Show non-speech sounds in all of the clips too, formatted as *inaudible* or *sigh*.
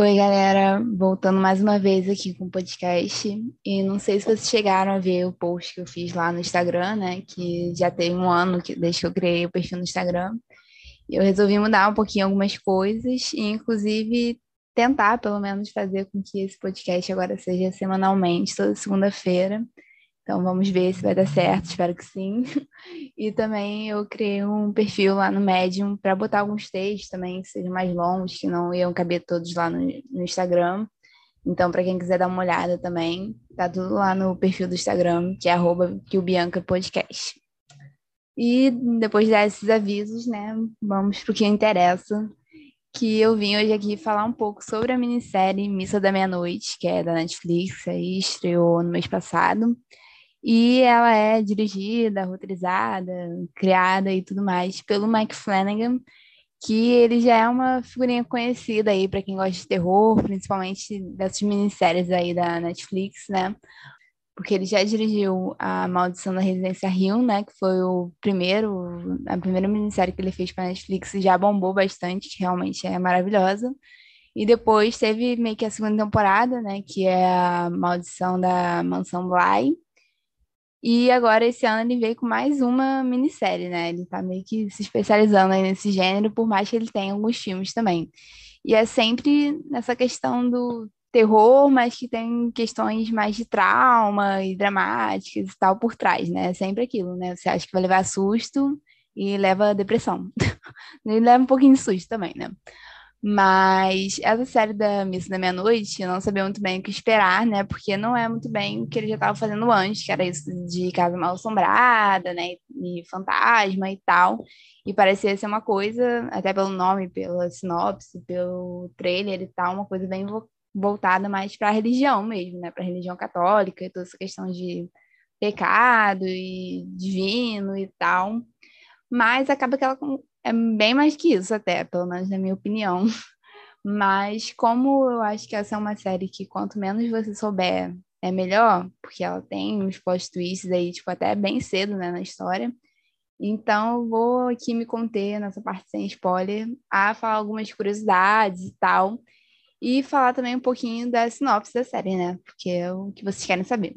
Oi, galera, voltando mais uma vez aqui com o podcast. E não sei se vocês chegaram a ver o post que eu fiz lá no Instagram, né? Que já tem um ano que, desde que eu criei o perfil no Instagram. Eu resolvi mudar um pouquinho algumas coisas, e inclusive tentar, pelo menos, fazer com que esse podcast agora seja semanalmente, toda segunda-feira. Então vamos ver se vai dar certo, espero que sim. E também eu criei um perfil lá no Medium para botar alguns textos também que sejam mais longos, que não iam caber todos lá no, no Instagram. Então, para quem quiser dar uma olhada também, tá tudo lá no perfil do Instagram, que é arroba. E depois desses avisos, né, vamos para o que interessa, que eu vim hoje aqui falar um pouco sobre a minissérie Missa da Meia-Noite, que é da Netflix, aí estreou no mês passado. E ela é dirigida, roteirizada, criada e tudo mais pelo Mike Flanagan, que ele já é uma figurinha conhecida aí para quem gosta de terror, principalmente dessas minisséries aí da Netflix, né? Porque ele já dirigiu A Maldição da Residência Rio, né? Que foi o primeiro, a primeira minissérie que ele fez para Netflix e já bombou bastante, que realmente é maravilhosa. E depois teve meio que a segunda temporada, né? Que é a Maldição da Mansão Bly, e agora, esse ano, ele veio com mais uma minissérie, né? Ele tá meio que se especializando aí nesse gênero, por mais que ele tenha alguns filmes também. E é sempre nessa questão do terror, mas que tem questões mais de trauma e dramáticas e tal por trás, né? É sempre aquilo, né? Você acha que vai levar susto e leva depressão. *laughs* e leva um pouquinho de susto também, né? Mas essa série da Missa da Meia-Noite, eu não sabia muito bem o que esperar, né? Porque não é muito bem o que ele já estava fazendo antes, que era isso de Casa Mal Assombrada, né? E fantasma e tal. E parecia ser uma coisa, até pelo nome, pela sinopse, pelo trailer e tal, uma coisa bem voltada mais para a religião mesmo, né? Para a religião católica e toda essa questão de pecado e divino e tal. Mas acaba que ela é bem mais que isso, até, pelo menos na minha opinião. *laughs* Mas como eu acho que essa é uma série que quanto menos você souber, é melhor, porque ela tem uns plot twists aí, tipo, até bem cedo, né, na história. Então, eu vou aqui me conter nessa parte sem spoiler, a falar algumas curiosidades e tal, e falar também um pouquinho da sinopse da série, né, porque é o que vocês querem saber.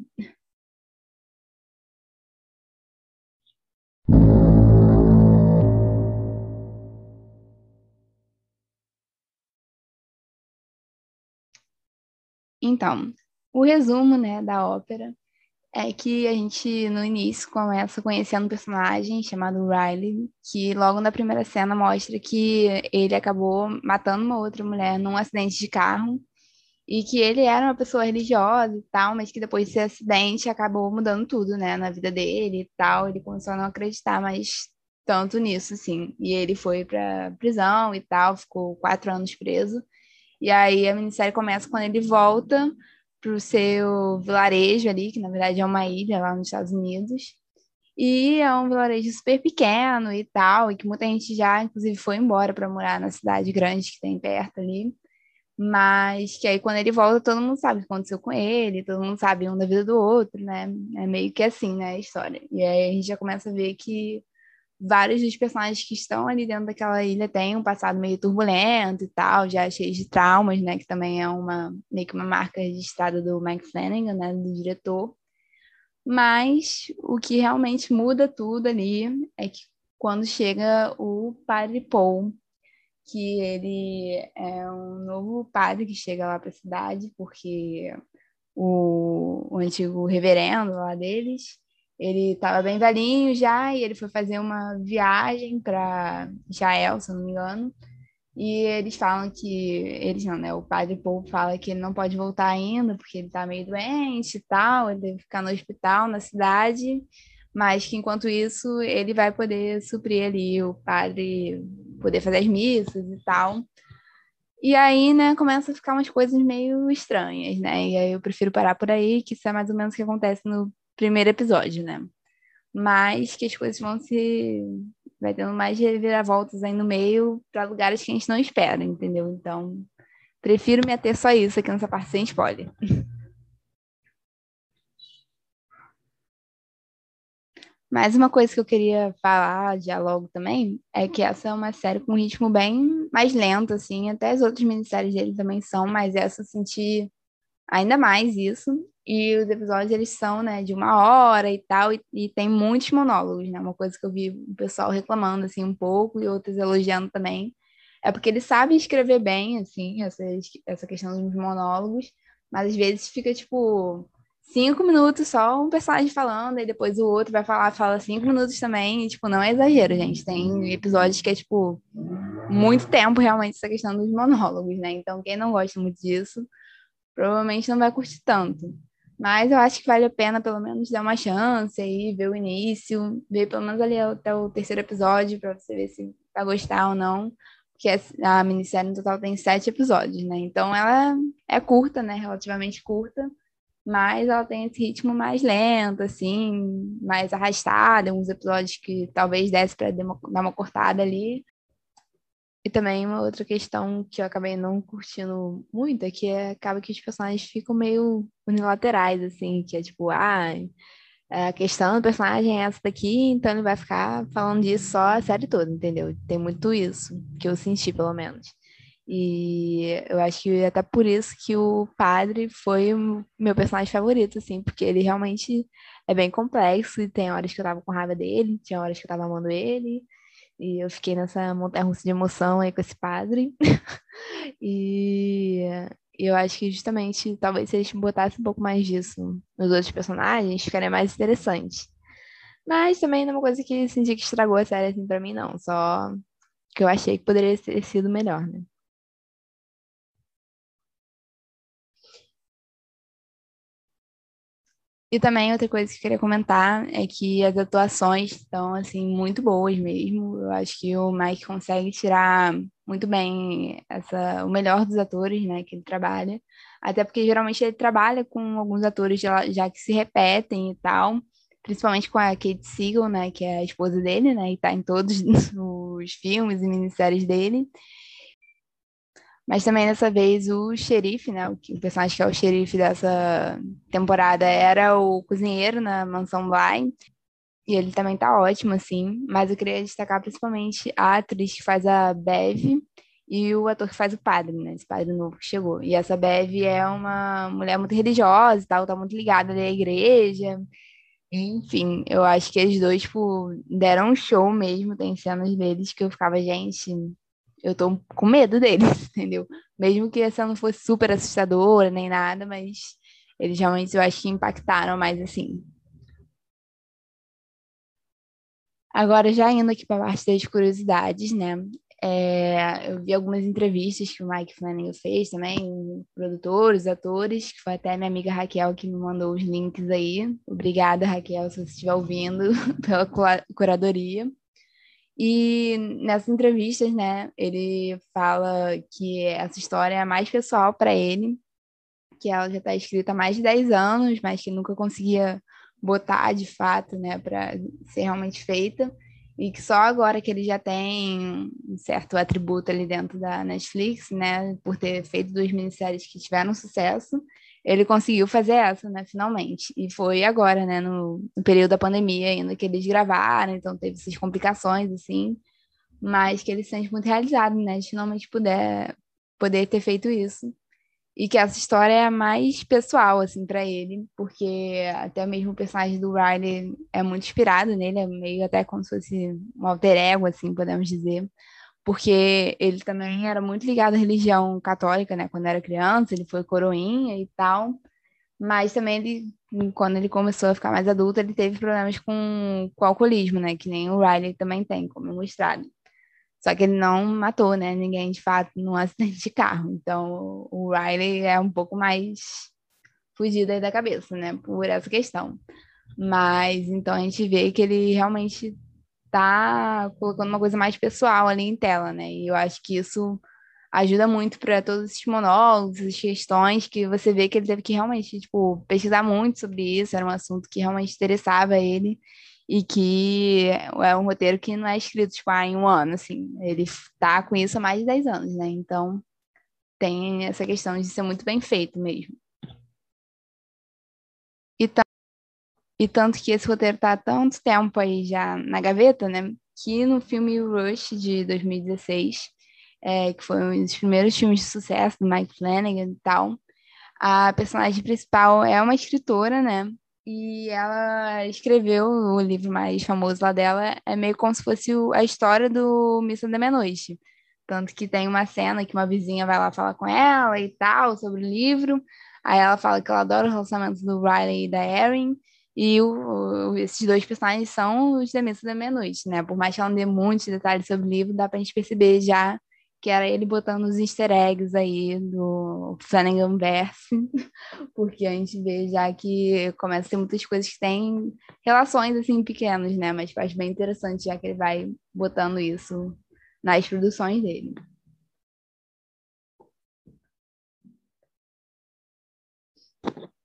Então, o resumo, né, da ópera é que a gente, no início, começa conhecendo um personagem chamado Riley, que logo na primeira cena mostra que ele acabou matando uma outra mulher num acidente de carro e que ele era uma pessoa religiosa e tal, mas que depois desse acidente acabou mudando tudo, né, na vida dele e tal. Ele começou a não acreditar mais tanto nisso, assim. E ele foi pra prisão e tal, ficou quatro anos preso. E aí a minissérie começa quando ele volta pro seu vilarejo ali, que na verdade é uma ilha lá nos Estados Unidos. E é um vilarejo super pequeno e tal, e que muita gente já, inclusive, foi embora para morar na cidade grande que tem perto ali. Mas que aí quando ele volta, todo mundo sabe o que aconteceu com ele, todo mundo sabe um da vida do outro, né? É meio que assim, né, a história. E aí a gente já começa a ver que vários dos personagens que estão ali dentro daquela ilha têm um passado meio turbulento e tal, já cheio de traumas, né? Que também é uma meio que uma marca registrada do Mike Flanagan, né? Do diretor. Mas o que realmente muda tudo ali é que quando chega o Padre Paul, que ele é um novo padre que chega lá para a cidade, porque o, o antigo reverendo lá deles ele estava bem velhinho já e ele foi fazer uma viagem para Israel, se não me engano. E eles falam que eles não, né? O padre Paul fala que ele não pode voltar ainda porque ele está meio doente e tal, ele deve ficar no hospital na cidade, mas que enquanto isso ele vai poder suprir ali o padre poder fazer as missas e tal. E aí, né, começa a ficar umas coisas meio estranhas, né? E aí eu prefiro parar por aí, que isso é mais ou menos o que acontece no primeiro episódio, né? Mas que as coisas vão se. Vai tendo mais reviravoltas aí no meio para lugares que a gente não espera, entendeu? Então, prefiro me ater só isso aqui nessa parte sem spoiler. *laughs* Mas uma coisa que eu queria falar, diálogo também, é que essa é uma série com um ritmo bem mais lento, assim. Até as outras minisséries dele também são, mas essa eu senti ainda mais isso. E os episódios, eles são, né, de uma hora e tal, e, e tem muitos monólogos, né? Uma coisa que eu vi o pessoal reclamando, assim, um pouco, e outros elogiando também. É porque ele sabe escrever bem, assim, essa, essa questão dos monólogos, mas às vezes fica, tipo, cinco minutos só um personagem falando, e depois o outro vai falar, fala cinco minutos também, e, tipo, não é exagero, gente. Tem episódios que é, tipo, muito tempo realmente essa questão dos monólogos, né? Então, quem não gosta muito disso, provavelmente não vai curtir tanto. Mas eu acho que vale a pena pelo menos dar uma chance aí, ver o início, ver pelo menos ali até o terceiro episódio para você ver se vai gostar ou não. Porque a minissérie no total tem sete episódios, né? Então ela é curta, né? Relativamente curta, mas ela tem esse ritmo mais lento, assim, mais arrastado, uns episódios que talvez desse para dar uma cortada ali. E também uma outra questão que eu acabei não curtindo muito é que é, acaba que os personagens ficam meio unilaterais, assim, que é tipo, ah, a questão do personagem é essa daqui, então ele vai ficar falando disso só a série toda, entendeu? Tem muito isso, que eu senti, pelo menos. E eu acho que é até por isso que o padre foi o meu personagem favorito, assim, porque ele realmente é bem complexo e tem horas que eu tava com raiva dele, tinha horas que eu tava amando ele, e eu fiquei nessa montanha-russa de emoção aí com esse padre. *laughs* e eu acho que justamente, talvez se eles botassem um pouco mais disso nos outros personagens, ficaria mais interessante. Mas também não é uma coisa que senti que estragou a série assim pra mim, não. Só que eu achei que poderia ter sido melhor, né? E também outra coisa que eu queria comentar é que as atuações estão assim muito boas mesmo. Eu acho que o Mike consegue tirar muito bem essa o melhor dos atores, né, que ele trabalha. Até porque geralmente ele trabalha com alguns atores já, que se repetem e tal, principalmente com a Kate Siegel, né, que é a esposa dele, né, e tá em todos *laughs* os filmes e minisséries dele. Mas também dessa vez o xerife, né? O, personagem que é o xerife dessa temporada era o cozinheiro na mansão Bly. E ele também tá ótimo, assim. Mas eu queria destacar principalmente a atriz que faz a Bev e o ator que faz o padre, né? Esse padre novo que chegou. E essa Bev é uma mulher muito religiosa e tal, tá muito ligada à igreja. Enfim, eu acho que eles dois, tipo, deram um show mesmo. Tem cenas deles que eu ficava, gente, eu tô com medo deles, *laughs* entendeu? Mesmo que essa não fosse super assustadora nem nada, mas eles realmente eu acho que impactaram mais assim. Agora, já indo aqui para a parte das curiosidades, né? É, eu vi algumas entrevistas que o Mike Flanagan fez também, produtores, atores, que foi até minha amiga Raquel que me mandou os links aí. Obrigada, Raquel, se você estiver ouvindo, *laughs* pela curadoria. E nessas entrevistas, né, ele fala que essa história é mais pessoal para ele, que ela já está escrita há mais de 10 anos, mas que nunca conseguia botar de fato, né, para ser realmente feita, e que só agora que ele já tem um certo atributo ali dentro da Netflix, né, por ter feito duas minisséries que tiveram sucesso, ele conseguiu fazer essa, né, finalmente. E foi agora, né, no, no, período da pandemia ainda que eles gravaram, então teve essas complicações, assim, mas que ele se sente muito realizado, né, de finalmente puder, poder ter feito isso. E que essa história é mais pessoal, assim, para ele, porque até mesmo o personagem do Riley é muito inspirado nele, é meio até como se fosse um alter ego, assim, podemos dizer porque ele também era muito ligado à religião católica, né? Quando era criança, ele foi coroinha e tal. Mas também ele, quando ele começou a ficar mais adulto, ele teve problemas com, com alcoolismo, né? Que nem o Riley também tem, como mostrado. Só que ele não matou, né? Ninguém de fato num *laughs* acidente de carro. Então o Riley é um pouco mais fugido aí da cabeça, né? Por essa questão. Mas então a gente vê que ele realmente tá colocando uma coisa mais pessoal ali em tela, né? E eu acho que isso ajuda muito para todos esses monólogos, essas questões que você vê que ele teve que realmente, tipo, pesquisar muito sobre isso, era um assunto que realmente interessava ele e que é um roteiro que não é escrito, tipo, ah, em um ano, assim, ele tá com isso há mais de 10 anos, né? Então, tem essa questão de ser muito bem feito mesmo. E E tanto que esse roteiro tá há tanto tempo aí já na gaveta, né? Que no filme Rush de 2016, é, que foi um dos primeiros filmes de sucesso do Mike Flanagan e tal, a personagem principal é uma escritora, né? E ela escreveu o livro mais famoso lá dela, é meio como se fosse a história do Missa da Meia-Noite. Tanto que tem uma cena que uma vizinha vai lá falar com ela e tal, sobre o livro. Aí ela fala que ela adora o relacionamento do Riley e da Erin. E o, esses dois personagens são os Missa da Meia-Noite, né? Por mais que ela não dê muitos detalhes sobre o livro, dá pra gente perceber já que era ele botando os easter eggs aí do Flanagan Verse, *laughs* porque a gente vê já que começa a ter muitas coisas que têm relações assim pequenas, né? Mas faz bem interessante já que ele vai botando isso nas produções dele.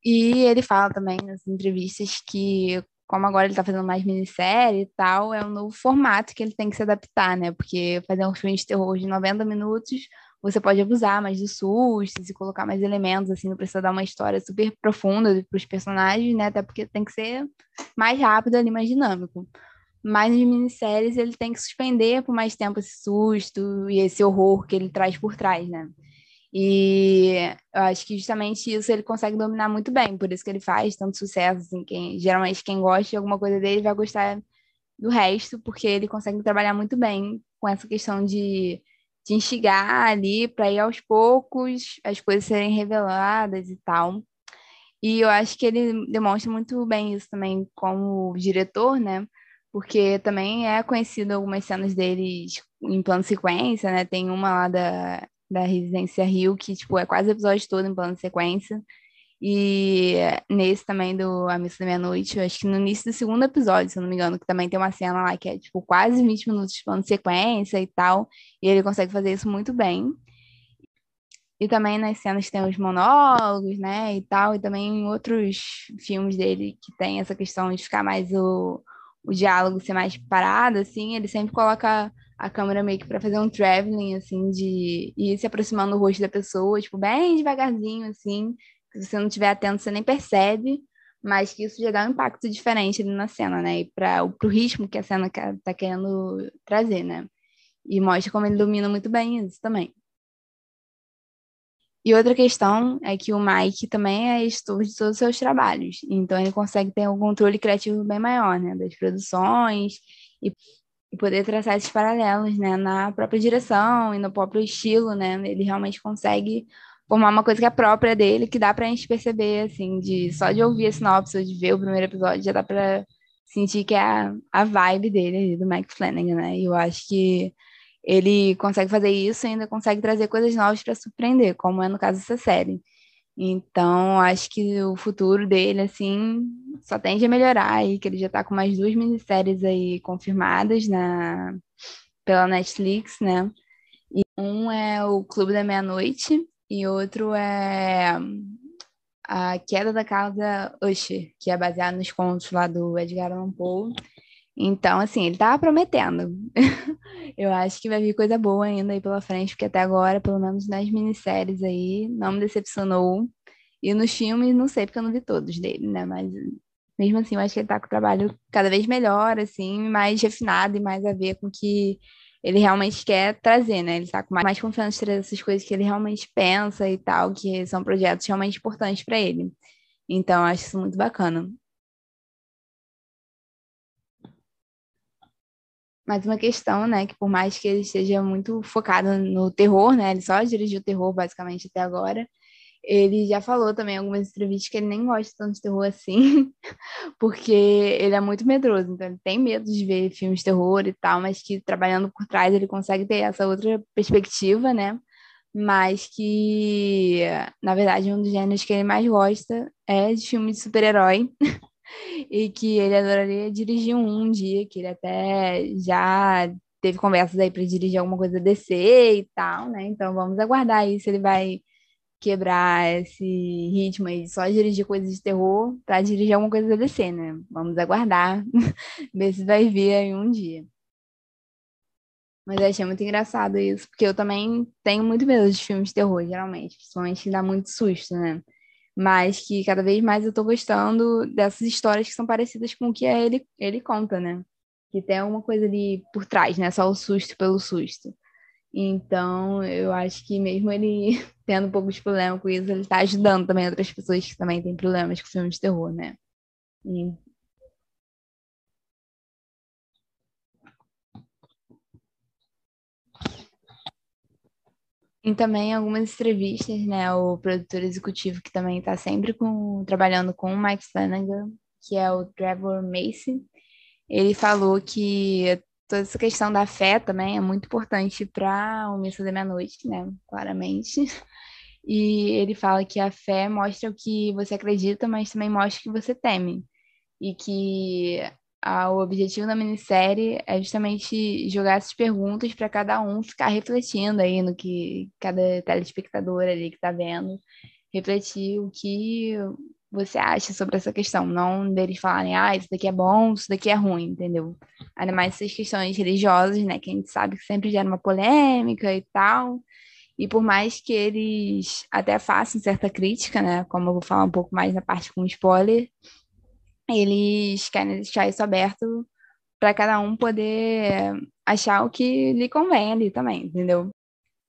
E ele fala também nas entrevistas que, como agora ele está fazendo mais minissérie e tal, é um novo formato que ele tem que se adaptar, né? Porque fazer um filme de terror de 90 minutos, você pode abusar mais dos sustos e colocar mais elementos, assim, não precisa dar uma história super profunda para os personagens, né? Até porque tem que ser mais rápido ali, mais dinâmico. Mas nas minisséries ele tem que suspender por mais tempo esse susto e esse horror que ele traz por trás, né? E eu acho que justamente isso ele consegue dominar muito bem, por isso que ele faz tanto sucesso, assim, quem, geralmente quem gosta de alguma coisa dele vai gostar do resto, porque ele consegue trabalhar muito bem com essa questão de, de instigar ali para ir aos poucos, as coisas serem reveladas e tal. E eu acho que ele demonstra muito bem isso também como diretor, né? Porque também é conhecido algumas cenas deles em plano sequência, né? Tem uma lá da da Residência Rio, que, tipo, é quase o episódio todo em plano de sequência. E nesse também do A Missa da Meia-Noite, acho que no início do segundo episódio, se eu não me engano, que também tem uma cena lá que é, tipo, quase 20 minutos de plano de sequência e tal. E ele consegue fazer isso muito bem. E também nas cenas tem os monólogos, né, e tal, e também em outros filmes dele que tem essa questão de ficar mais o, o diálogo ser mais parado, assim, ele sempre coloca a câmera meio que para fazer um traveling, assim, de ir se aproximando do rosto da pessoa, tipo, bem devagarzinho, assim. Se você não estiver atento, você nem percebe, mas que isso já dá um impacto diferente ali na cena, né? E para o ritmo que a cena tá querendo trazer, né? E mostra como ele domina muito bem isso também. E outra questão é que o Mike também é editor de todos os seus trabalhos, então ele consegue ter um controle criativo bem maior, né, das produções e poder traçar esses paralelos, né, na própria direção e no próprio estilo, né, ele realmente consegue formar uma coisa que é própria dele, que dá pra gente perceber, assim, de só de ouvir a sinopse ou de ver o primeiro episódio, já dá pra sentir que é a, a vibe dele, do Mike Flanagan, né, e eu acho que ele consegue fazer isso e ainda consegue trazer coisas novas para surpreender, como é no caso dessa série. Então, acho que o futuro dele, assim, só tende a melhorar e que ele já está com mais duas minisséries aí confirmadas na, pela Netflix, né? E um é o Clube da Meia-Noite e outro é A Queda da Casa Usher, que é baseado nos contos lá do Edgar Allan Poe. Então, assim, ele tava prometendo. *laughs* Eu acho que vai vir coisa boa ainda aí pela frente, porque até agora, pelo menos nas minisséries aí, não me decepcionou. E nos filmes, não sei, porque eu não vi todos dele, né? Mas mesmo assim, eu acho que ele tá com o trabalho cada vez melhor, assim, mais refinado e mais a ver com o que ele realmente quer trazer, né? Ele tá com mais confiança de trazer essas coisas que ele realmente pensa e tal, que são projetos realmente importantes para ele. Então, eu acho isso muito bacana. Mais uma questão, né, que por mais que ele esteja muito focado no terror, né, ele só dirigiu terror basicamente até agora, ele já falou também em algumas entrevistas que ele nem gosta tanto de terror assim, *laughs* porque ele é muito medroso, então ele tem medo de ver filmes de terror e tal, mas que trabalhando por trás ele consegue ter essa outra perspectiva, né, mas que, na verdade, um dos gêneros que ele mais gosta é de filmes de super-herói, *laughs* *laughs* e que ele adoraria dirigir um, um dia, que ele até já teve conversas aí para dirigir alguma coisa DC e tal, né? Então vamos aguardar aí se ele vai quebrar esse ritmo aí de só dirigir coisas de terror para dirigir alguma coisa da DC, né? Vamos aguardar, *laughs* ver se vai vir aí um dia. Mas eu achei muito engraçado isso, porque eu também tenho muito medo de filmes de terror, geralmente, principalmente que dá muito susto, né? Mas que cada vez mais eu tô gostando dessas histórias que são parecidas com o que ele, ele conta, né? Que tem alguma coisa ali por trás, né? Só o susto pelo susto. Então, eu acho que mesmo ele *laughs* tendo um pouco de problema com isso, ele está ajudando também outras pessoas que também têm problemas com filmes de terror, né? E... E também algumas entrevistas, né? O produtor executivo que também está sempre com, trabalhando com o Mike Flanagan, que é o Trevor Macy, ele falou que toda essa questão da fé também é muito importante para o Missa da Meia-Noite, né? Claramente. E ele fala que a fé mostra o que você acredita, mas também mostra o que você teme. E que a, o objetivo da minissérie é justamente jogar essas perguntas para cada um ficar refletindo aí no que cada telespectador ali que está vendo, refletir o que você acha sobre essa questão, não deles falarem, ah, isso daqui é bom, isso daqui é ruim, entendeu? Ainda mais essas questões religiosas, né, que a gente sabe que sempre gera uma polêmica e tal, e por mais que eles até façam certa crítica, né, como eu vou falar um pouco mais na parte com spoiler, eles querem deixar isso aberto para cada um poder achar o que lhe convém ali também, entendeu?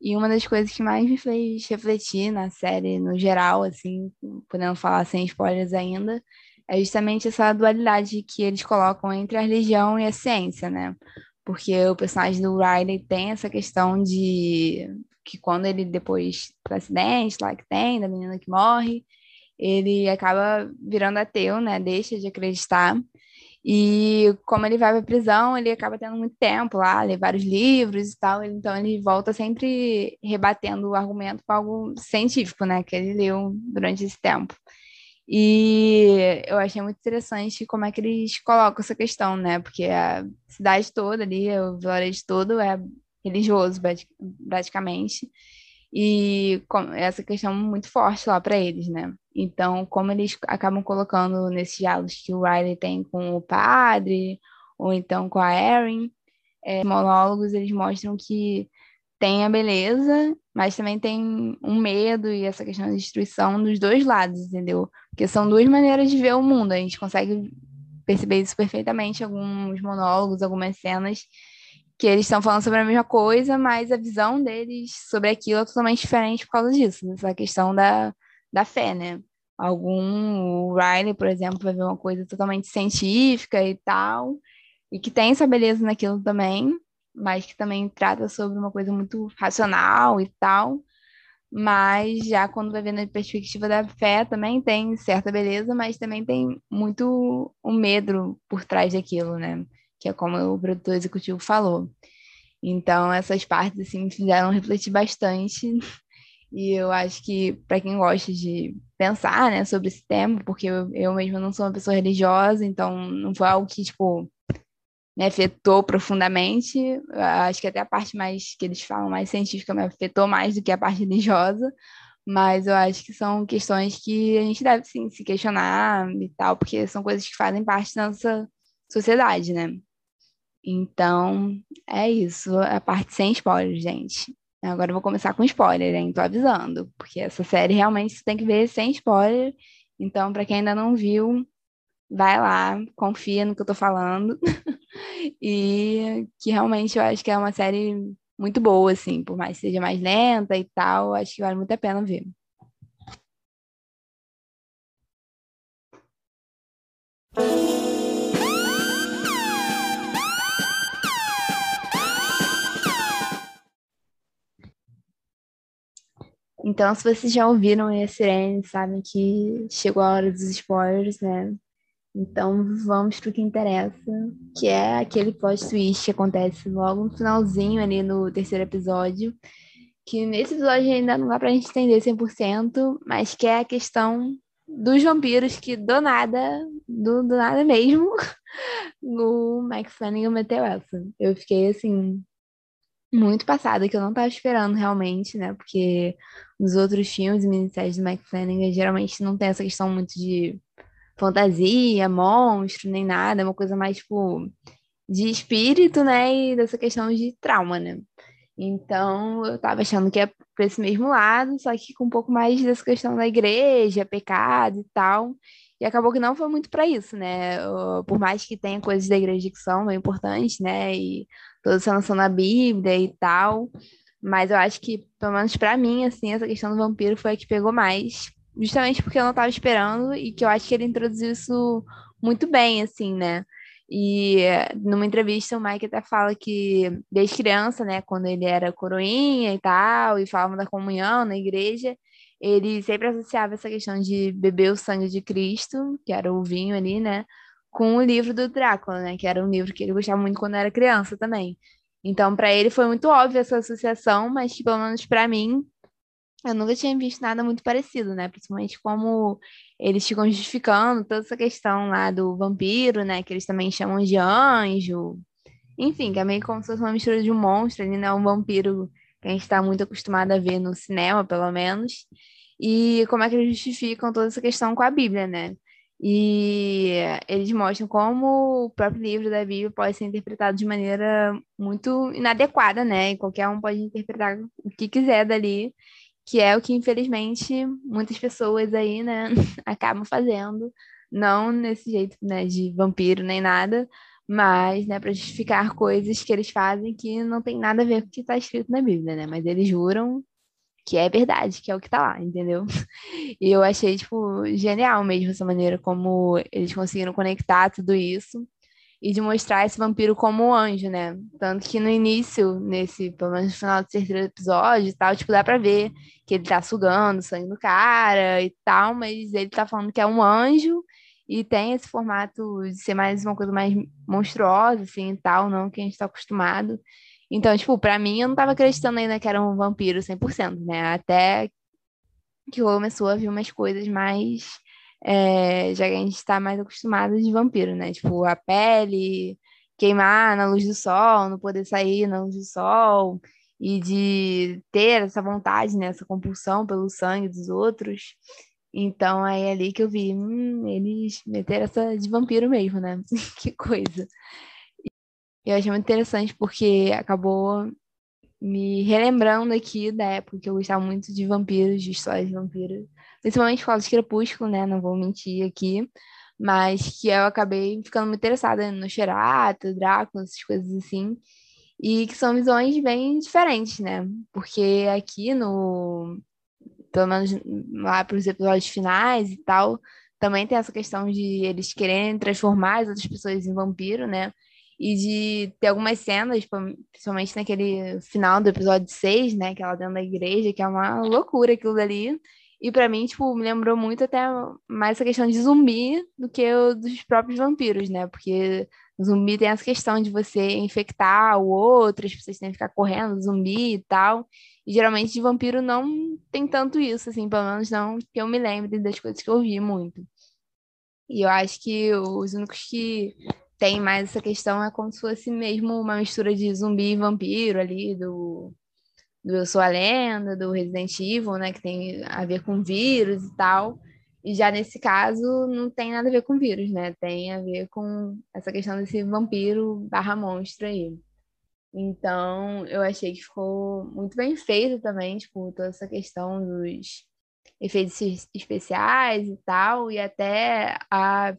E uma das coisas que mais me fez refletir na série, no geral, assim, podendo falar sem spoilers ainda, é justamente essa dualidade que eles colocam entre a religião e a ciência, né? Porque o personagem do Riley tem essa questão de que quando ele depois do acidente lá que tem, da menina que morre, ele acaba virando ateu, né? Deixa de acreditar. E como ele vai para prisão, ele acaba tendo muito tempo lá, ler vários livros e tal, então ele volta sempre rebatendo o argumento com algo científico, né, que ele leu durante esse tempo. E eu achei muito interessante como é que eles colocam essa questão, né, porque a cidade toda ali, o vilarejo todo é religioso, praticamente, e essa questão muito forte lá para eles, né? Então, como eles acabam colocando nesses diálogos que o Riley tem com o padre, ou então com a Erin, é, monólogos, eles mostram que tem a beleza, mas também tem um medo e essa questão de destruição dos dois lados, entendeu? Porque são duas maneiras de ver o mundo, a gente consegue perceber isso perfeitamente alguns monólogos, algumas cenas que eles estão falando sobre a mesma coisa, mas a visão deles sobre aquilo é totalmente diferente por causa disso, essa questão da, da fé, né? Algum, o Riley, por exemplo, vai ver uma coisa totalmente científica e tal, e que tem essa beleza naquilo também, mas que também trata sobre uma coisa muito racional e tal. Mas já quando vai ver na perspectiva da fé, também tem certa beleza, mas também tem muito o medo por trás daquilo, né? Que é como o produtor executivo falou. Então, essas partes assim, me fizeram refletir bastante. *laughs* E eu acho que, para quem gosta de pensar né, sobre esse tema, porque eu, eu mesma não sou uma pessoa religiosa, então não foi algo que, tipo, me afetou profundamente. Eu acho que até a parte mais que eles falam mais científica me afetou mais do que a parte religiosa. Mas eu acho que são questões que a gente deve sim se questionar e tal, porque são coisas que fazem parte da nossa sociedade, né? Então, é isso. A parte sem spoiler, gente. Agora eu vou começar com spoiler, hein? Tô avisando. Porque essa série realmente você tem que ver sem spoiler. Então, para quem ainda não viu, vai lá, confia no que eu tô falando. *laughs* e que realmente eu acho que é uma série muito boa, assim. Por mais que seja mais lenta e tal, acho que vale muito a pena ver. Então, se vocês já ouviram a Sirene, sabem que chegou a hora dos spoilers, né? Então, vamos pro que interessa, que é aquele plot twist que acontece logo no finalzinho ali no terceiro episódio, que nesse episódio ainda não dá pra gente entender 100%, mas que é a questão dos vampiros que do nada, do, do nada mesmo, *laughs* o Max Flanagan meteu essa. Eu fiquei assim, muito passada, que eu não tava esperando realmente, né? Porque nos outros filmes e minisséries do McFlanagan geralmente não tem essa questão muito de fantasia, monstro, nem nada, é uma coisa mais, tipo, de espírito, né? E dessa questão de trauma, né? Então, eu estava achando que é para esse mesmo lado, só que com um pouco mais dessa questão da igreja, pecado e tal. E acabou que não foi muito para isso, né? Por mais que tenha coisas da igreja que são bem importantes, né? E toda essa noção na Bíblia e tal. Mas eu acho que, pelo menos para mim, assim, essa questão do vampiro foi a que pegou mais. Justamente porque eu não estava esperando e que eu acho que ele introduziu isso muito bem, assim, né? E numa entrevista o Mike até fala que desde criança, né, quando ele era coroinha e tal, e falava da comunhão na igreja, ele sempre associava essa questão de beber o sangue de Cristo, que era o vinho ali, né, com o livro do Drácula, né, que era um livro que ele gostava muito quando era criança também. Então, para ele foi muito óbvio essa associação, mas pelo menos para mim eu nunca tinha visto nada muito parecido, né? Principalmente como eles ficam justificando toda essa questão lá do vampiro, né? Que eles também chamam de anjo. Enfim, que é meio como se fosse uma mistura de um monstro né? Um vampiro que a gente está muito acostumado a ver no cinema, pelo menos. E como é que eles justificam toda essa questão com a Bíblia, né? E eles mostram como o próprio livro da Bíblia pode ser interpretado de maneira muito inadequada, né? E qualquer um pode interpretar o que quiser dali que é o que infelizmente muitas pessoas aí, né, *laughs* acabam fazendo, não nesse jeito, né, de vampiro nem nada, mas, né, para justificar coisas que eles fazem que não tem nada a ver com o que está escrito na Bíblia, né, mas eles juram que é verdade, que é o que está lá, entendeu? E eu achei, tipo, genial mesmo essa maneira como eles conseguiram conectar tudo isso e de mostrar esse vampiro como um anjo, né? Tanto que no início, nesse, pelo menos no final do terceiro episódio e tal, tipo, dá pra ver que ele tá sugando sangue do cara e tal, mas ele tá falando que é um anjo e tem esse formato de ser mais uma coisa mais monstruosa, assim, e tal, não que a gente tá acostumado. Então, tipo, pra mim, eu não tava acreditando ainda que era um vampiro 100%, né? Até que começou a vir umas coisas mais é, já que a gente está mais acostumado de vampiro, né? Tipo, a pele queimar na luz do sol, não poder sair na luz do sol, e de ter essa vontade, né? Essa compulsão pelo sangue dos outros. Então, aí é ali que eu vi, hum, eles meteram essa de vampiro mesmo, né? *laughs* que coisa. Eu achei muito interessante porque acabou me relembrando aqui da época que eu gostava muito de vampiros, de histórias de vampiros principalmente por causa de Crepúsculo, né? Não vou mentir aqui. Mas que eu acabei ficando muito interessada no Xerato, Drácula, essas coisas assim. E que são visões bem diferentes, né? Porque aqui no. Pelo menos lá para os episódios finais e tal, também tem essa questão de eles quererem transformar as outras pessoas em vampiro, né? E de ter algumas cenas, principalmente naquele final do episódio 6, né? Que ela dentro da igreja, que é uma loucura aquilo dali. E para mim, tipo, me lembrou muito até mais essa questão de zumbi do que o dos próprios vampiros, né? Porque zumbi tem essa questão de você infectar o outro, as pessoas têm que ficar correndo, zumbi e tal. E geralmente de vampiro não tem tanto isso, assim, pelo menos não que eu me lembre das coisas que eu vi muito. E eu acho que os únicos que tem mais essa questão é como se fosse mesmo uma mistura de zumbi e vampiro ali, do do Eu Sou a Lenda, do Resident Evil, né, que tem a ver com vírus e tal. E já nesse caso não tem nada a ver com vírus, né? Tem a ver com essa questão desse vampiro barra monstro aí. Então, eu achei que ficou muito bem feito também, tipo, toda essa questão dos efeitos especiais e tal, e até a,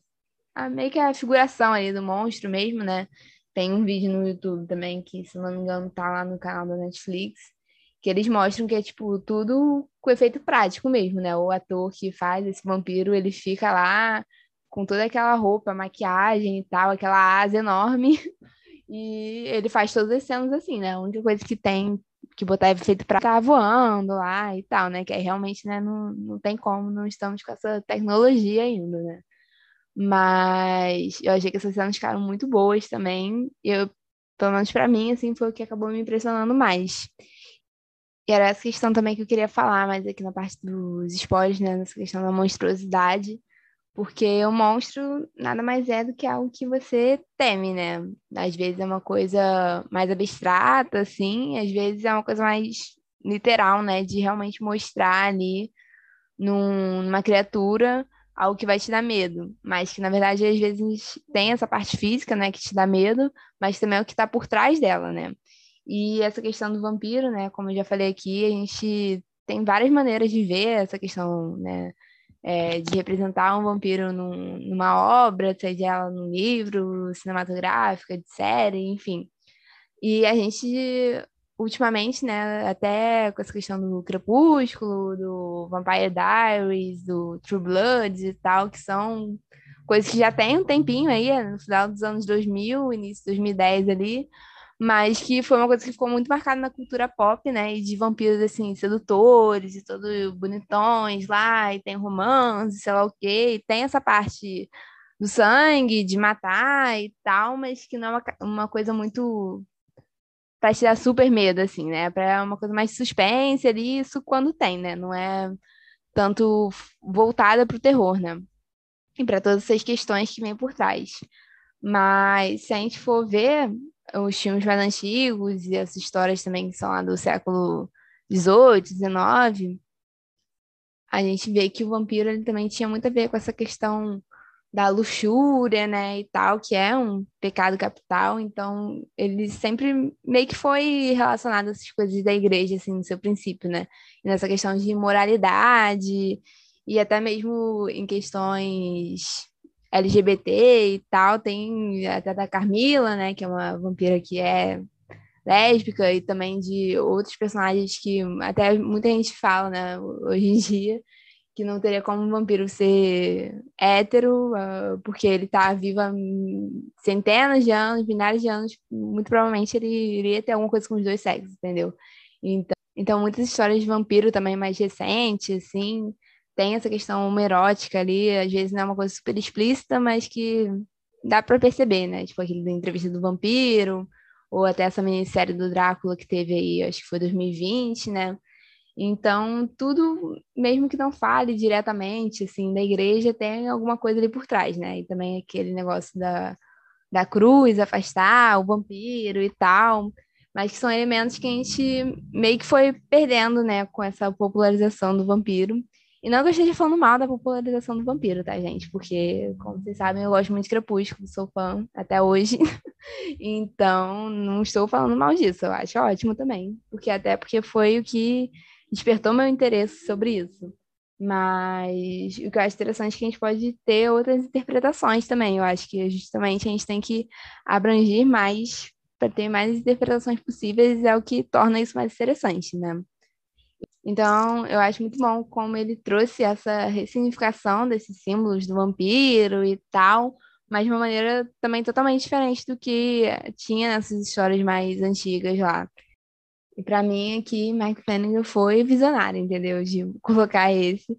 a meio que a figuração ali do monstro mesmo, né? Tem um vídeo no YouTube também que, se não me engano, tá lá no canal da Netflix, que eles mostram que é, tipo, tudo com efeito prático mesmo, né? O ator que faz esse vampiro, ele fica lá com toda aquela roupa, maquiagem e tal, aquela asa enorme, *laughs* e ele faz todas as cenas assim, né? A única coisa que tem que botar efeito pra tá voando lá e tal, né? Que aí realmente, né, não, não tem como, não estamos com essa tecnologia ainda, né? Mas eu achei que essas cenas ficaram muito boas também. Eu, pelo menos para mim, assim, foi o que acabou me impressionando mais. E era essa questão também que eu queria falar, mas aqui na parte dos spoilers, né? Nessa questão da monstruosidade. Porque o monstro nada mais é do que algo que você teme, né? Às vezes é uma coisa mais abstrata, assim, às vezes é uma coisa mais literal, né? De realmente mostrar ali num, numa criatura algo que vai te dar medo. Mas que, na verdade, às vezes tem essa parte física, né? Que te dá medo, mas também é o que está por trás dela, né? E essa questão do vampiro, né? Como eu já falei aqui, a gente tem várias maneiras de ver essa questão, né? É, de representar um vampiro num, numa obra, seja ela num livro, cinematográfica, de série, enfim. E a gente, ultimamente, né, até com essa questão do Crepúsculo, do Vampire Diaries, do True Blood e tal, que são coisas que já tem um tempinho aí, no final dos anos 2000, início de 2010 ali, mas que foi uma coisa que ficou muito marcada na cultura pop, né? E de vampiros, assim, sedutores e todos bonitões lá, e tem romance, sei lá o quê, e tem essa parte do sangue, de matar e tal, mas que não é uma, uma coisa muito para te dar super medo, assim, né? Para uma coisa mais suspense ali, isso quando tem, né? Não é tanto voltada para o terror, né? E para todas essas questões que vêm por trás. Mas se a gente for ver, os filmes mais antigos e as histórias também que são lá do século XVIII, XIX, a gente vê que o vampiro ele também tinha muito a ver com essa questão da luxúria, né, e tal, que é um pecado capital, então ele sempre meio que foi relacionado a essas coisas da igreja, assim, no seu princípio, né, e nessa questão de moralidade e até mesmo em questões LGBT e tal, tem até da Carmila, né, que é uma vampira que é lésbica, e também de outros personagens que até muita gente fala, né, hoje em dia, que não teria como um vampiro ser hétero, uh, porque ele está vivo há centenas de anos, milhares de anos, muito provavelmente ele iria ter alguma coisa com os dois sexos, entendeu? Então, então muitas histórias de vampiro também mais recentes, assim, tem essa questão homerótica ali, às vezes não é uma coisa super explícita, mas que dá para perceber, né? Tipo aquele da entrevista do vampiro, ou até essa minissérie do Drácula que teve aí, acho que foi 2020, né? Então, tudo, mesmo que não fale diretamente, assim, da igreja, tem alguma coisa ali por trás, né? E também aquele negócio da, da cruz, afastar o vampiro e tal, mas que são elementos que a gente meio que foi perdendo, né, com essa popularização do vampiro. E não eu esteja falando mal da popularização do vampiro, tá, gente? Porque, como vocês sabem, eu gosto muito de Crepúsculo, sou fã até hoje. *laughs* então, não estou falando mal disso, eu acho ótimo também. Porque até porque foi o que despertou meu interesse sobre isso. Mas o que eu acho interessante é que a gente pode ter outras interpretações também. Eu acho que justamente a gente tem que abranger mais para ter mais interpretações possíveis, é o que torna isso mais interessante, né? Então, eu acho muito bom como ele trouxe essa ressignificação desses símbolos do vampiro e tal, mas de uma maneira também totalmente diferente do que tinha nessas histórias mais antigas lá. E para mim aqui, Mike Flanagan foi visionário, entendeu? De colocar esse.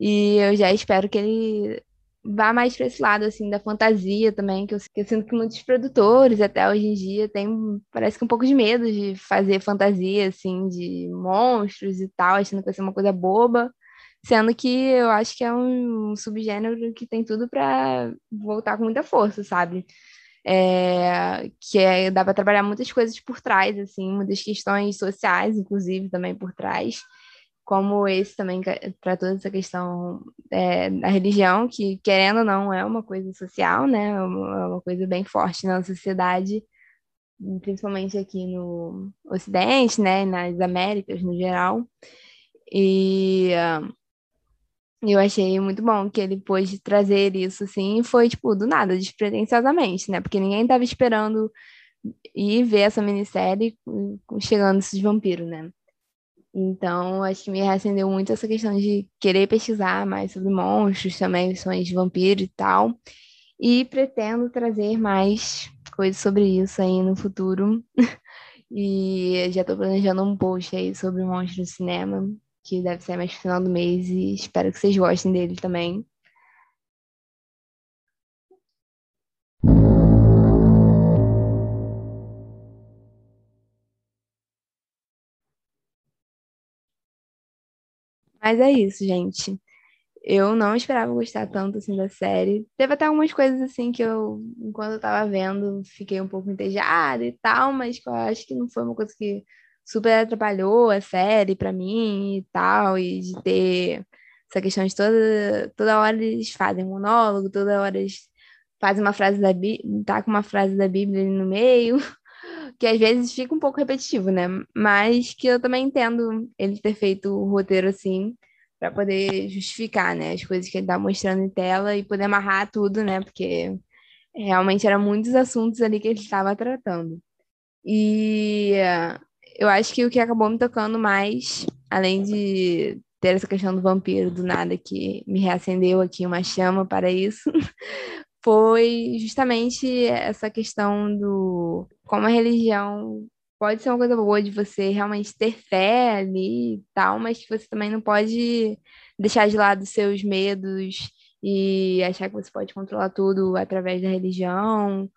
E eu já espero que ele vá mais para esse lado, assim, da fantasia também, que eu, que eu, sinto que muitos produtores, até hoje em dia, têm, parece que um pouco de medo de fazer fantasia, assim, de monstros e tal, achando que vai ser uma coisa boba, sendo que eu acho que é um, um subgênero que tem tudo para voltar com muita força, sabe? É, que é, dá para trabalhar muitas coisas por trás, assim, muitas questões sociais, inclusive, também por trás como esse também para toda essa questão é, da religião, que querendo ou não é uma coisa social, né? É uma, é coisa bem forte na sociedade, principalmente aqui no Ocidente, né? Nas Américas no geral. E eu achei muito bom que ele pôde trazer isso assim, e foi tipo do nada, despretensiosamente, né? Porque ninguém estava esperando ir ver essa minissérie chegando esses vampiros, né? Então, acho que me reacendeu muito essa questão de querer pesquisar mais sobre monstros, também sonhos de vampiro e tal. E pretendo trazer mais coisas sobre isso aí no futuro. *laughs* e já estou planejando um post aí sobre monstros no cinema, que deve ser mais final do mês, e espero que vocês gostem dele também. Mas é isso, gente. Eu não esperava gostar tanto assim da série. Teve até algumas coisas assim que eu, enquanto eu tava vendo, fiquei um pouco entediada e tal, mas que eu acho que não foi uma coisa que super atrapalhou a série pra mim e tal, e de ter essa questão de toda, toda hora eles fazem monólogo, toda hora eles fazem uma frase da Bíblia, tá com uma frase da Bíblia ali no meio. *laughs* que às vezes fica um pouco repetitivo, né? Mas que eu também entendo ele ter feito o roteiro assim, para poder justificar, né, as coisas que ele tá mostrando em tela e poder amarrar tudo, né? Porque realmente eram muitos assuntos ali que ele estava tratando. E eu acho que o que acabou me tocando mais, além de ter essa questão do vampiro do nada que me reacendeu aqui uma chama para isso, *laughs* foi justamente essa questão do como a religião pode ser uma coisa boa de você realmente ter fé ali e tal, mas que você também não pode deixar de lado seus medos e achar que você pode controlar tudo através da religião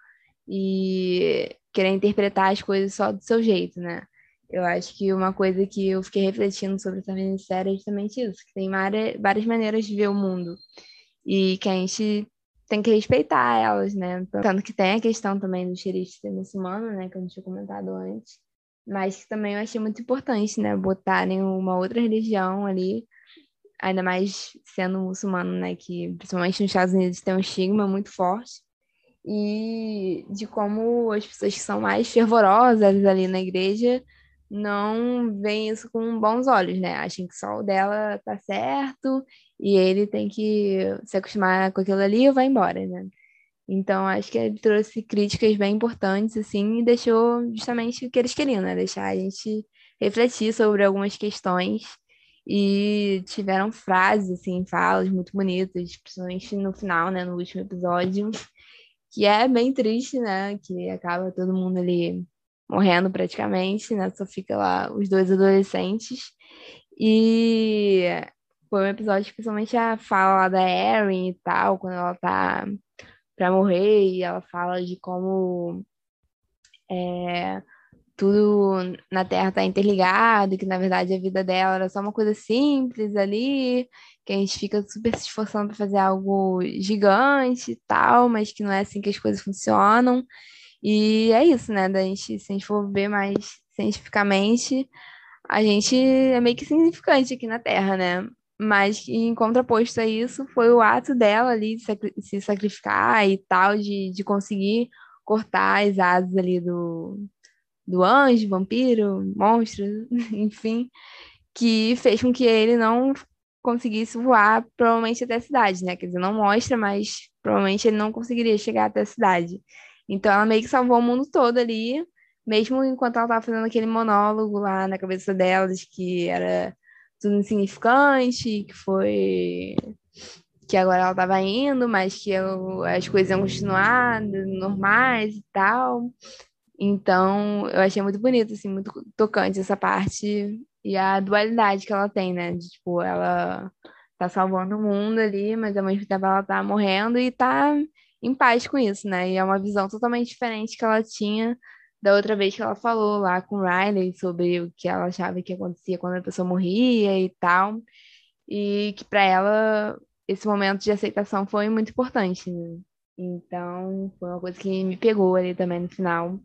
e querer interpretar as coisas só do seu jeito, né? Eu acho que uma coisa que eu fiquei refletindo sobre essa minissérie é justamente isso, que tem várias maneiras de ver o mundo e que a gente tem que respeitar elas, né? Tanto que tem a questão também do xerife ser muçulmano, né? Que eu não tinha comentado antes, mas que também eu achei muito importante, né? Botarem uma outra religião ali, ainda mais sendo muçulmano, né? Que principalmente nos Estados Unidos tem um estigma muito forte e de como as pessoas que são mais fervorosas ali na igreja não veem isso com bons olhos, né? Acham que só o dela tá certo e ele tem que se acostumar com aquilo ali e vai embora, né? Então, acho que ele trouxe críticas bem importantes, assim, e deixou justamente o que eles queriam, né? Deixar a gente refletir sobre algumas questões. E tiveram frases, assim, falas muito bonitas, principalmente no final, né? No último episódio, que é bem triste, né? Que acaba todo mundo ali morrendo praticamente, né? Só fica lá os dois adolescentes. E foi um episódio, principalmente a fala da Erin e tal, quando ela tá pra morrer, e ela fala de como é, tudo na Terra tá interligado, que na verdade a vida dela era só uma coisa simples ali, que a gente fica super se esforçando para fazer algo gigante e tal, mas que não é assim que as coisas funcionam. E é isso, né? Da gente, se a gente for ver mais cientificamente, a gente é meio que significante aqui na Terra, né? Mas em contraposto a isso, foi o ato dela ali de se sacrificar e tal, de, de conseguir cortar as asas ali do, do anjo, vampiro, monstro, *laughs* enfim, que fez com que ele não conseguisse voar provavelmente até a cidade, né? Quer dizer, não mostra, mas provavelmente ele não conseguiria chegar até a cidade. Então ela meio que salvou o mundo todo ali, mesmo enquanto ela estava fazendo aquele monólogo lá na cabeça dela de que era tudo insignificante, que foi que agora ela estava indo, mas que eu, as coisas iam continuar normais e tal. Então, eu achei muito bonito, assim, muito tocante essa parte e a dualidade que ela tem, né? De, tipo, ela tá salvando o mundo ali, mas ao mesmo tempo ela tá morrendo e tá em paz com isso, né? E é uma visão totalmente diferente que ela tinha da outra vez que ela falou lá com o Riley sobre o que ela achava que acontecia quando a pessoa morria e tal. E que para ela esse momento de aceitação foi muito importante, né? Então, foi uma coisa que me pegou ali também no final.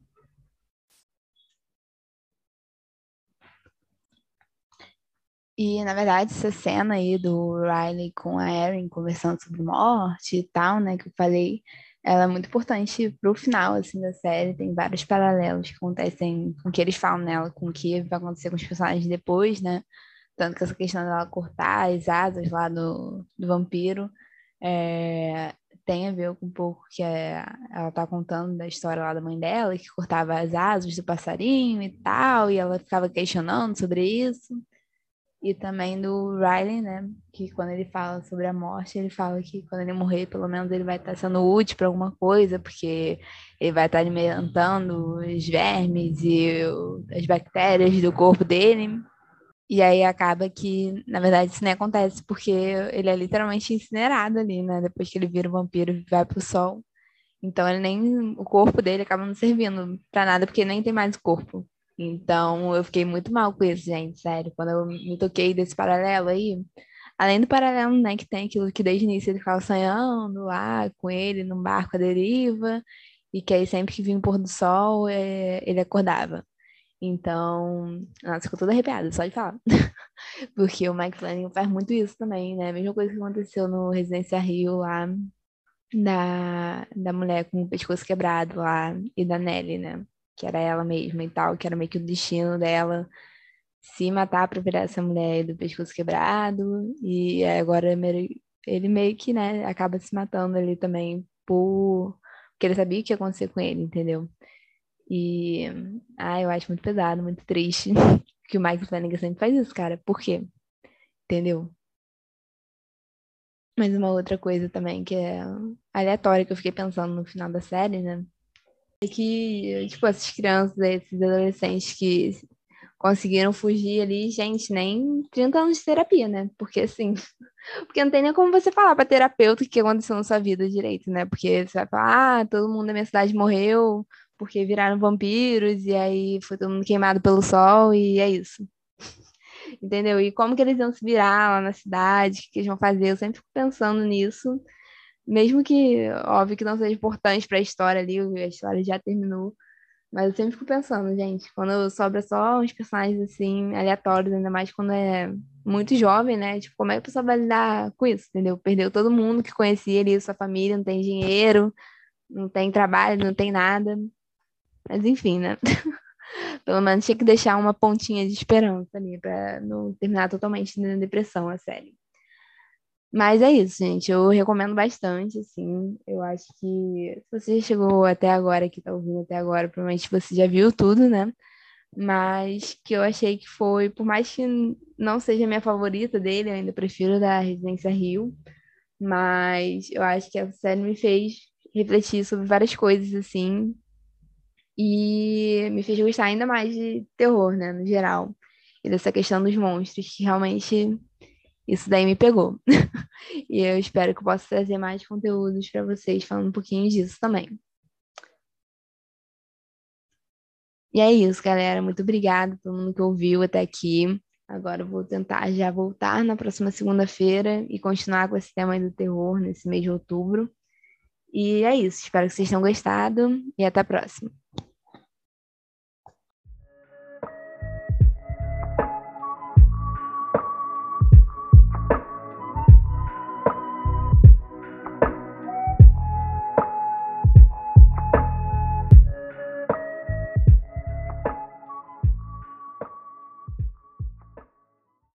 E, na verdade, essa cena aí do Riley com a Erin conversando sobre morte e tal, né, que eu falei, ela é muito importante pro final, assim, da série. Tem vários paralelos que acontecem com o que eles falam nela, com o que vai acontecer com os personagens depois, né? Tanto que essa questão dela cortar as asas lá do, do vampiro é, tem a ver com um pouco que é, ela tá contando da história lá da mãe dela, que cortava as asas do passarinho e tal, e ela ficava questionando sobre isso e também do Riley, né? Que quando ele fala sobre a morte, ele fala que quando ele morrer, pelo menos ele vai estar sendo útil para alguma coisa, porque ele vai estar alimentando os vermes e as bactérias do corpo dele. E aí acaba que, na verdade, isso nem acontece, porque ele é literalmente incinerado ali, né? Depois que ele vira um vampiro e vai pro sol. Então ele nem. O corpo dele acaba não servindo para nada, porque nem tem mais corpo. Então, eu fiquei muito mal com isso, gente, sério. Quando eu me toquei desse paralelo aí, além do paralelo, né, que tem aquilo que desde o início ele ficava sonhando lá com ele num barco à deriva, e que aí sempre que vinha o pôr do sol, é, ele acordava. Então, nossa, ficou toda arrepiada, só de falar. *laughs* Porque o Mike Flanagan faz muito isso também, né? Mesma coisa que aconteceu no Residência Rio lá, da, da mulher com o pescoço quebrado lá, e da Nelly, né? Que era ela mesma e tal, que era meio que o destino dela se matar pra virar essa mulher do pescoço quebrado. E agora ele meio que, né, acaba se matando ali também por... porque ele sabia o que ia acontecer com ele, entendeu? E, ah, eu acho muito pesado, muito triste *laughs* que o Michael Flanagan sempre faz isso, cara. Por quê? Entendeu? Mas uma outra coisa também que é aleatória que eu fiquei pensando no final da série, né? É que, tipo, essas crianças, esses adolescentes que conseguiram fugir ali, gente, nem 30 anos de terapia, né? Porque assim, *laughs* porque não tem nem como você falar para terapeuta o que aconteceu na sua vida direito, né? Porque você vai falar, ah, todo mundo da minha cidade morreu porque viraram vampiros e aí foi todo mundo queimado pelo sol e é isso. *laughs* Entendeu? E como que eles iam se virar lá na cidade, o que eles vão fazer? Eu sempre fico pensando nisso, mesmo que, óbvio que não seja importante para a história ali, a história já terminou, mas eu sempre fico pensando, gente, quando sobra só uns personagens assim, aleatórios, ainda mais quando é muito jovem, né? Tipo, como é que a pessoa vai lidar com isso, entendeu? Perdeu todo mundo que conhecia ali, sua família, não tem dinheiro, não tem trabalho, não tem nada. Mas enfim, né? *laughs* Pelo menos tinha que deixar uma pontinha de esperança ali para não terminar totalmente na depressão a série. Mas é isso, gente. Eu recomendo bastante, assim. Eu acho que se você chegou até agora, que tá ouvindo até agora, provavelmente você já viu tudo, né? Mas que eu achei que foi, por mais que não seja a minha favorita dele, eu ainda prefiro da Residência Rio. Mas eu acho que essa série me fez refletir sobre várias coisas, assim, e me fez gostar ainda mais de terror, né, no geral. E dessa questão dos monstros, que realmente isso daí me pegou. *laughs* e eu espero que eu possa trazer mais conteúdos para vocês falando um pouquinho disso também. E é isso, galera. Muito obrigada a todo mundo que ouviu até aqui. Agora eu vou tentar já voltar na próxima segunda-feira e continuar com esse tema do terror nesse mês de outubro. E é isso. Espero que vocês tenham gostado e até a próxima.